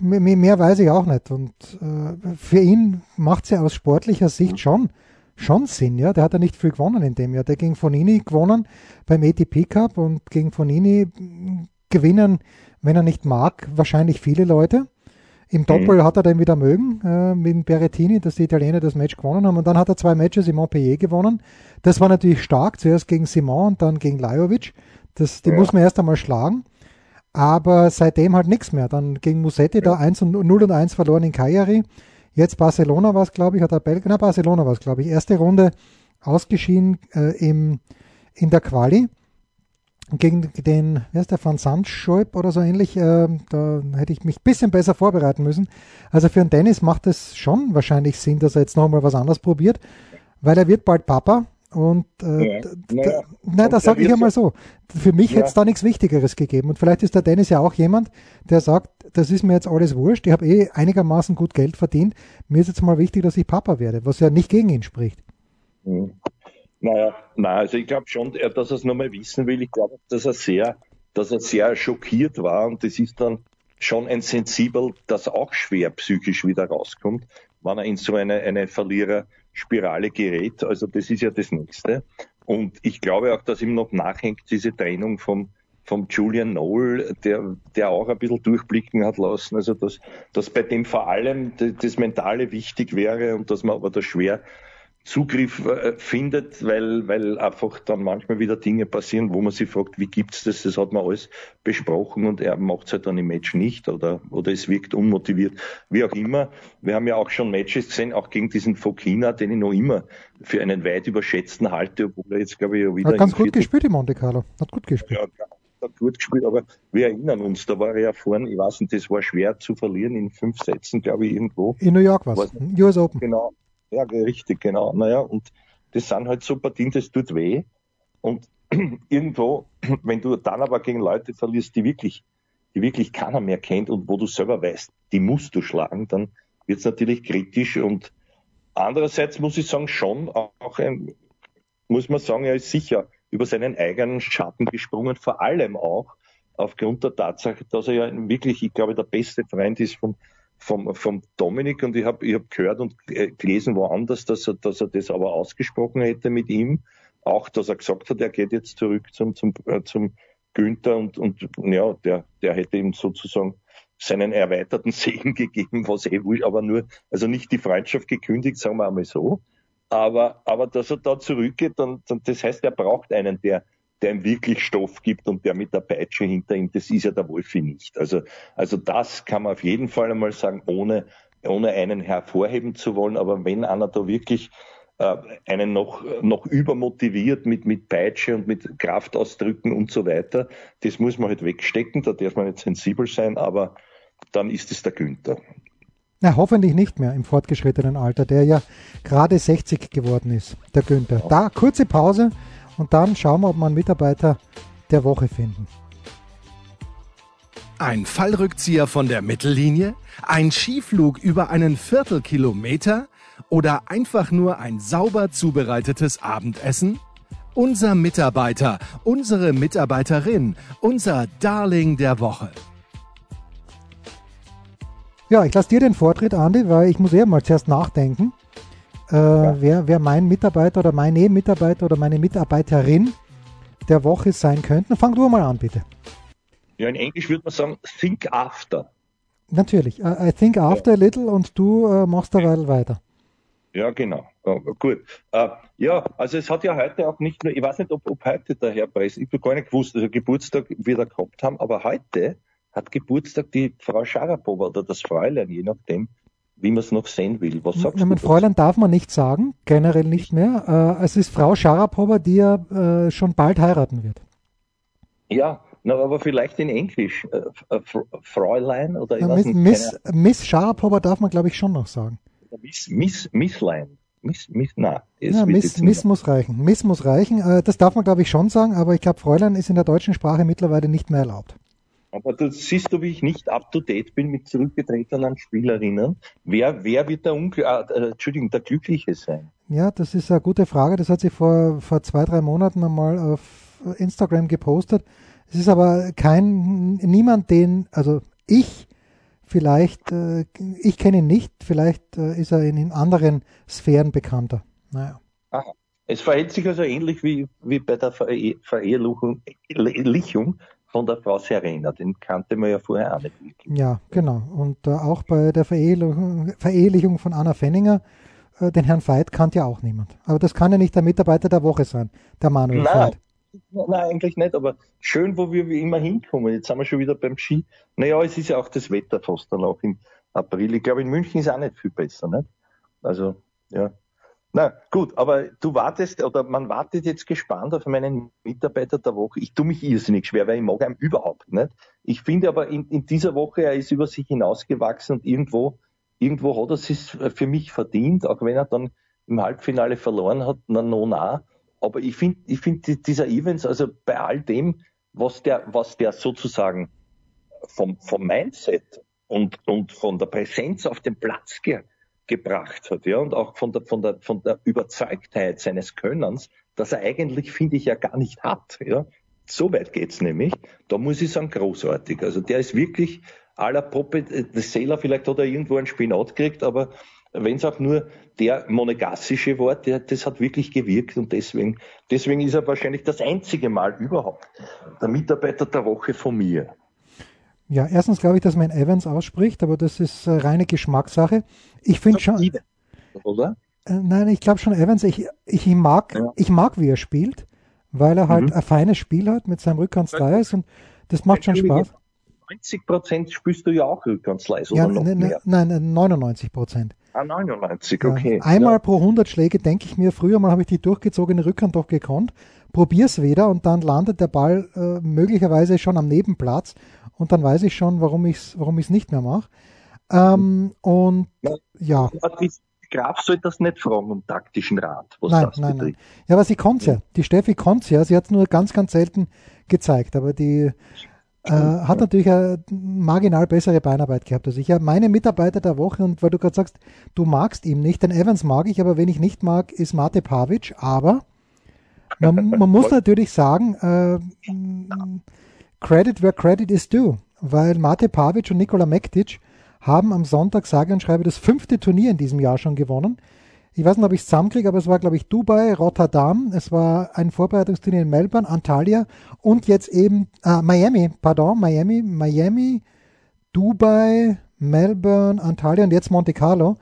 mehr, mehr, weiß ich auch nicht. Und äh, für ihn macht es ja aus sportlicher Sicht schon schon Sinn, ja. Der hat ja nicht viel gewonnen in dem Jahr. Der gegen Fonini gewonnen beim ATP Cup und gegen Fonini gewinnen, wenn er nicht mag, wahrscheinlich viele Leute. Im mhm. Doppel mhm. hat er dann wieder mögen äh, mit Berrettini, dass die Italiener das Match gewonnen haben. Und dann hat er zwei Matches im Montpellier gewonnen. Das war natürlich stark, zuerst gegen Simon und dann gegen Lajovic. Das, die ja. muss man erst einmal schlagen. Aber seitdem halt nichts mehr. Dann gegen Musetti ja. da 1 und 0 und 1 verloren in Cagliari. Jetzt Barcelona war es, glaube ich, oder Belgien, na, Barcelona war es, glaube ich. Erste Runde ausgeschieden äh, im, in der Quali gegen den, wer ist der, Van Sandscholp oder so ähnlich, äh, da hätte ich mich ein bisschen besser vorbereiten müssen. Also für einen Dennis macht es schon wahrscheinlich Sinn, dass er jetzt nochmal was anderes probiert, weil er wird bald Papa und äh, ja. naja. nein, das sage ich ja mal so. Für mich ja. hätte es da nichts Wichtigeres gegeben. Und vielleicht ist der Dennis ja auch jemand, der sagt, das ist mir jetzt alles wurscht, ich habe eh einigermaßen gut Geld verdient. Mir ist jetzt mal wichtig, dass ich Papa werde, was ja nicht gegen ihn spricht. Mhm. Naja, nein, also ich glaube schon, dass er es nochmal wissen will. Ich glaube, dass er sehr, dass er sehr schockiert war und das ist dann schon ein Sensibel, das auch schwer psychisch wieder rauskommt, wenn er in so eine, eine Verlierer Spirale gerät. Also das ist ja das Nächste. Und ich glaube auch, dass ihm noch nachhängt diese Trennung vom, vom Julian Noel, der, der auch ein bisschen durchblicken hat lassen. Also dass, dass bei dem vor allem das, das Mentale wichtig wäre und dass man aber da schwer Zugriff äh, findet, weil, weil einfach dann manchmal wieder Dinge passieren, wo man sich fragt, wie gibt's das? Das hat man alles besprochen und er macht's halt dann im Match nicht oder, oder es wirkt unmotiviert. Wie auch immer. Wir haben ja auch schon Matches gesehen, auch gegen diesen Fokina, den ich noch immer für einen weit überschätzten halte, obwohl er jetzt, glaube ich, ja wieder. Hat ganz gut gespielt in Monte Carlo. Hat gut gespielt. Ja, hat gut gespielt, aber wir erinnern uns, da war er ja vorne, ich weiß nicht, das war schwer zu verlieren in fünf Sätzen, glaube ich, irgendwo. In New York war es. US Open. Genau. Ja, richtig, genau. Naja, und das sind halt so Partien, das tut weh. Und irgendwo, wenn du dann aber gegen Leute verlierst, die wirklich, die wirklich keiner mehr kennt und wo du selber weißt, die musst du schlagen, dann wird es natürlich kritisch. Und andererseits muss ich sagen, schon auch ein, muss man sagen, er ist sicher über seinen eigenen Schatten gesprungen, vor allem auch aufgrund der Tatsache, dass er ja wirklich, ich glaube, der beste Freund ist von vom, vom Dominik und ich habe ich hab gehört und gelesen woanders, dass er, dass er das aber ausgesprochen hätte mit ihm. Auch, dass er gesagt hat, er geht jetzt zurück zum, zum, äh, zum Günther und, und ja, der, der hätte ihm sozusagen seinen erweiterten Segen gegeben, was eh wohl, aber nur, also nicht die Freundschaft gekündigt, sagen wir einmal so. Aber, aber dass er da zurückgeht, dann, dann das heißt, er braucht einen, der, der ihm wirklich Stoff gibt und der mit der Peitsche hinter ihm, das ist ja der Wolfi nicht. Also, also das kann man auf jeden Fall einmal sagen, ohne, ohne einen hervorheben zu wollen. Aber wenn einer da wirklich äh, einen noch, noch übermotiviert mit, mit Peitsche und mit Kraftausdrücken und so weiter, das muss man halt wegstecken, da darf man nicht sensibel sein, aber dann ist es der Günther. Na, hoffentlich nicht mehr im fortgeschrittenen Alter, der ja gerade 60 geworden ist, der Günther. Da kurze Pause und dann schauen wir, ob wir einen Mitarbeiter der Woche finden. Ein Fallrückzieher von der Mittellinie? Ein Skiflug über einen Viertelkilometer? Oder einfach nur ein sauber zubereitetes Abendessen? Unser Mitarbeiter, unsere Mitarbeiterin, unser Darling der Woche. Ja, ich lasse dir den Vortritt, Andi, weil ich muss eher mal zuerst nachdenken äh, ja. wer, wer mein Mitarbeiter oder meine Mitarbeiter oder meine Mitarbeiterin der Woche sein könnten. Fang du mal an, bitte. Ja, in Englisch würde man sagen, think after. Natürlich. I, I think after ja. a little und du äh, machst derweil weiter. Ja, genau. Oh, gut. Uh, ja, also es hat ja heute auch nicht nur, ich weiß nicht, ob, ob heute der Herr Preis, ich habe gar nicht gewusst, dass er Geburtstag wieder gehabt haben, aber heute hat Geburtstag die Frau Scharapova oder das Fräulein, je nachdem, wie man es noch sehen will. Was sagst ja, du? Fräulein darf man nicht sagen, generell nicht mehr. Äh, es ist Frau Scharapova, die ja äh, schon bald heiraten wird. Ja, na, aber vielleicht in Englisch. Äh, Fräulein oder weiß Miss, nicht. Miss, Miss Scharapova darf man, glaube ich, schon noch sagen. Miss, Miss, Misslein. Miss, Miss, na, ja, Miss, Miss muss reichen. Miss muss reichen. Äh, das darf man, glaube ich, schon sagen, aber ich glaube, Fräulein ist in der deutschen Sprache mittlerweile nicht mehr erlaubt. Aber du siehst du, wie ich nicht up to date bin mit zurückgetretenen Spielerinnen. Wer, wer wird der, Ungl äh, äh, Entschuldigung, der Glückliche sein? Ja, das ist eine gute Frage. Das hat sie vor, vor zwei, drei Monaten einmal auf Instagram gepostet. Es ist aber kein, niemand, den, also ich vielleicht, äh, ich kenne ihn nicht, vielleicht äh, ist er in, in, anderen Sphären bekannter. Naja. Aha. Es verhält sich also ähnlich wie, wie bei der Verehelichung von der Frau Serena. Den kannte man ja vorher auch nicht. Ja, genau. Und äh, auch bei der Verehelichung von Anna Fenninger, äh, den Herrn Veit kannte ja auch niemand. Aber das kann ja nicht der Mitarbeiter der Woche sein, der Manuel Nein. Veit. Nein, eigentlich nicht, aber schön, wo wir wie immer hinkommen. Jetzt sind wir schon wieder beim Ski. Naja, es ist ja auch das Wetter fast dann auch im April. Ich glaube, in München ist auch nicht viel besser, nicht? Also, ja. Na gut, aber du wartest oder man wartet jetzt gespannt auf meinen Mitarbeiter der Woche. Ich tue mich irrsinnig schwer, weil ich mag ihn überhaupt nicht. Ich finde aber in, in dieser Woche, er ist über sich hinausgewachsen und irgendwo, irgendwo hat er es für mich verdient, auch wenn er dann im Halbfinale verloren hat, na no, na. Aber ich finde, ich finde dieser Evans, also bei all dem, was der, was der sozusagen vom, vom Mindset und, und von der Präsenz auf den Platz ge, gebracht hat, ja, und auch von der, von der, von der Überzeugtheit seines Könnens, dass er eigentlich, finde ich, ja gar nicht hat, ja. So weit geht's nämlich. Da muss ich sagen, großartig. Also der ist wirklich aller Poppe, der Sailor, vielleicht hat er irgendwo einen Spinat gekriegt, aber wenn es auch nur der monegassische Wort, der, das hat wirklich gewirkt und deswegen, deswegen ist er wahrscheinlich das einzige Mal überhaupt der Mitarbeiter der Woche von mir. Ja, erstens glaube ich, dass man Evans ausspricht, aber das ist äh, reine Geschmackssache. Ich finde schon. Oder? Äh, nein, ich glaube schon Evans. Ich, ich mag, ja. ich mag, wie er spielt, weil er halt mhm. ein feines Spiel hat mit seinem Rückhandslice und das macht schon Spaß. 90 Prozent spielst du ja auch Rückhandslice, oder ja, noch ne, mehr? Nein, 99 Prozent. Ah, 99, okay. Ja. Einmal ja. pro 100 Schläge denke ich mir, früher mal habe ich die durchgezogene Rückhand doch gekonnt, probier's wieder und dann landet der Ball äh, möglicherweise schon am Nebenplatz und dann weiß ich schon, warum ich es warum ich's nicht mehr mache. Ähm, und ja. Graf soll das nicht fragen um taktischen Rat. Was nein, das nein, nein. Ja, aber sie konnte ja. Die Steffi konnte ja. Sie hat es nur ganz, ganz selten gezeigt. Aber die äh, hat natürlich eine marginal bessere Beinarbeit gehabt als ich. Ja, meine Mitarbeiter der Woche, und weil du gerade sagst, du magst ihn nicht, den Evans mag ich, aber wen ich nicht mag, ist Mate Pavic, aber man, man muss natürlich sagen, äh, Credit where credit is due, weil Mate Pavic und Nikola Mektic haben am Sonntag sage und schreibe das fünfte Turnier in diesem Jahr schon gewonnen. Ich weiß nicht, ob ich es zusammenkriege, aber es war, glaube ich, Dubai, Rotterdam, es war ein Vorbereitungsturnier in Melbourne, Antalya und jetzt eben äh, Miami, pardon, Miami, Miami, Dubai, Melbourne, Antalya und jetzt Monte Carlo.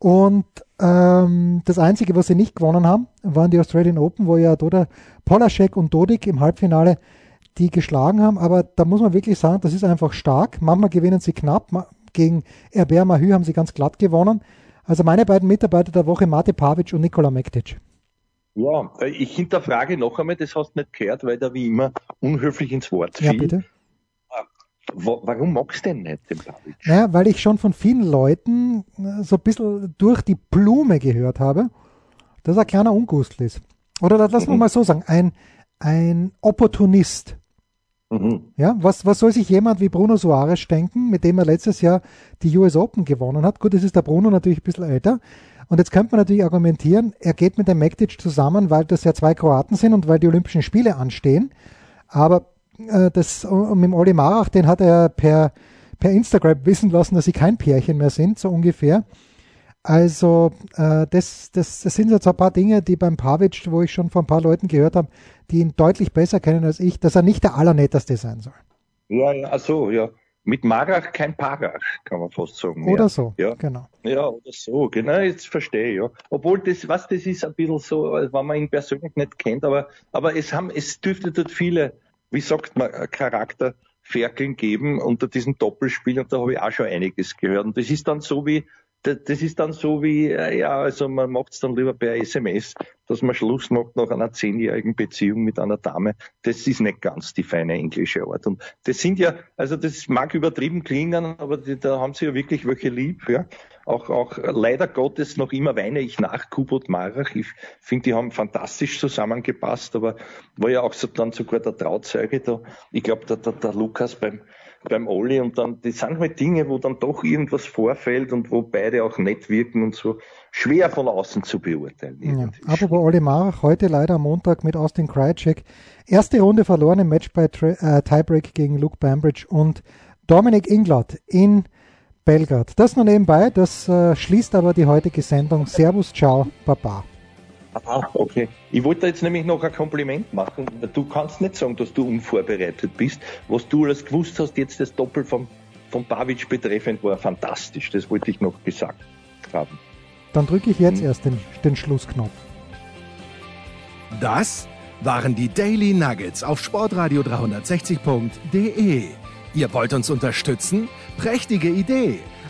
Und ähm, das Einzige, was sie nicht gewonnen haben, waren die Australian Open, wo ja Doda, Polashek und Dodik im Halbfinale die geschlagen haben. Aber da muss man wirklich sagen, das ist einfach stark. Manchmal gewinnen sie knapp. Gegen Herbert Mahü haben sie ganz glatt gewonnen. Also meine beiden Mitarbeiter der Woche, Mate Pavic und Nikola Mektic. Ja, äh, ich hinterfrage noch einmal, das hast du nicht gehört, weil da wie immer unhöflich ins Wort fiel. Ja, bitte. Äh, warum magst du denn nicht den Pavic? Naja, weil ich schon von vielen Leuten äh, so ein bisschen durch die Blume gehört habe, dass er ein kleiner Ungustel ist. Oder lass mhm. mal so sagen, ein, ein Opportunist. Mhm. Ja, was, was soll sich jemand wie Bruno Soares denken, mit dem er letztes Jahr die US Open gewonnen hat? Gut, das ist der Bruno natürlich ein bisschen älter. Und jetzt könnte man natürlich argumentieren, er geht mit dem Mektic zusammen, weil das ja zwei Kroaten sind und weil die Olympischen Spiele anstehen. Aber äh, das mit dem Oli Marach, den hat er per, per Instagram wissen lassen, dass sie kein Pärchen mehr sind, so ungefähr. Also äh, das, das, das sind jetzt ein paar Dinge, die beim Pavic, wo ich schon von ein paar Leuten gehört habe, die ihn deutlich besser kennen als ich, dass er nicht der allernetteste sein soll. Ja, ja, so, ja. Mit Marach kein Parach, kann man fast sagen. Oder ja. so, ja. genau. Ja, oder so, genau, jetzt verstehe ich, ja. Obwohl das, was das ist ein bisschen so, wenn man ihn persönlich nicht kennt, aber, aber es haben, es dürfte dort viele, wie sagt man, Charakterferkeln geben unter diesem Doppelspiel und da habe ich auch schon einiges gehört. Und das ist dann so wie, das ist dann so wie, äh, ja, also man macht es dann lieber per SMS, dass man Schluss macht nach einer zehnjährigen Beziehung mit einer Dame. Das ist nicht ganz die feine englische Art. Und das sind ja, also das mag übertrieben klingen, aber die, da haben sie ja wirklich welche lieb, ja. Auch, auch leider Gottes noch immer weine ich nach Kubot Marach. Ich finde, die haben fantastisch zusammengepasst, aber war ja auch so dann sogar der Trauzeuge da. Ich glaube, der, der, der Lukas beim, beim Olli und dann, die sind halt Dinge, wo dann doch irgendwas vorfällt und wo beide auch nett wirken und so schwer von außen zu beurteilen. Ja. Apropos Olli Marach, heute leider am Montag mit Austin Krajcek. Erste Runde verloren im Match bei äh, Tiebreak gegen Luke Bambridge und Dominic Inglot in Belgrad. Das nur nebenbei, das äh, schließt aber die heutige Sendung. Servus, ciao, baba. Ah, okay. Ich wollte jetzt nämlich noch ein Kompliment machen. Du kannst nicht sagen, dass du unvorbereitet bist. Was du alles gewusst hast, jetzt das Doppel von, von Babic betreffend, war fantastisch. Das wollte ich noch gesagt haben. Dann drücke ich jetzt hm. erst den, den Schlussknopf. Das waren die Daily Nuggets auf sportradio 360.de. Ihr wollt uns unterstützen? Prächtige Idee!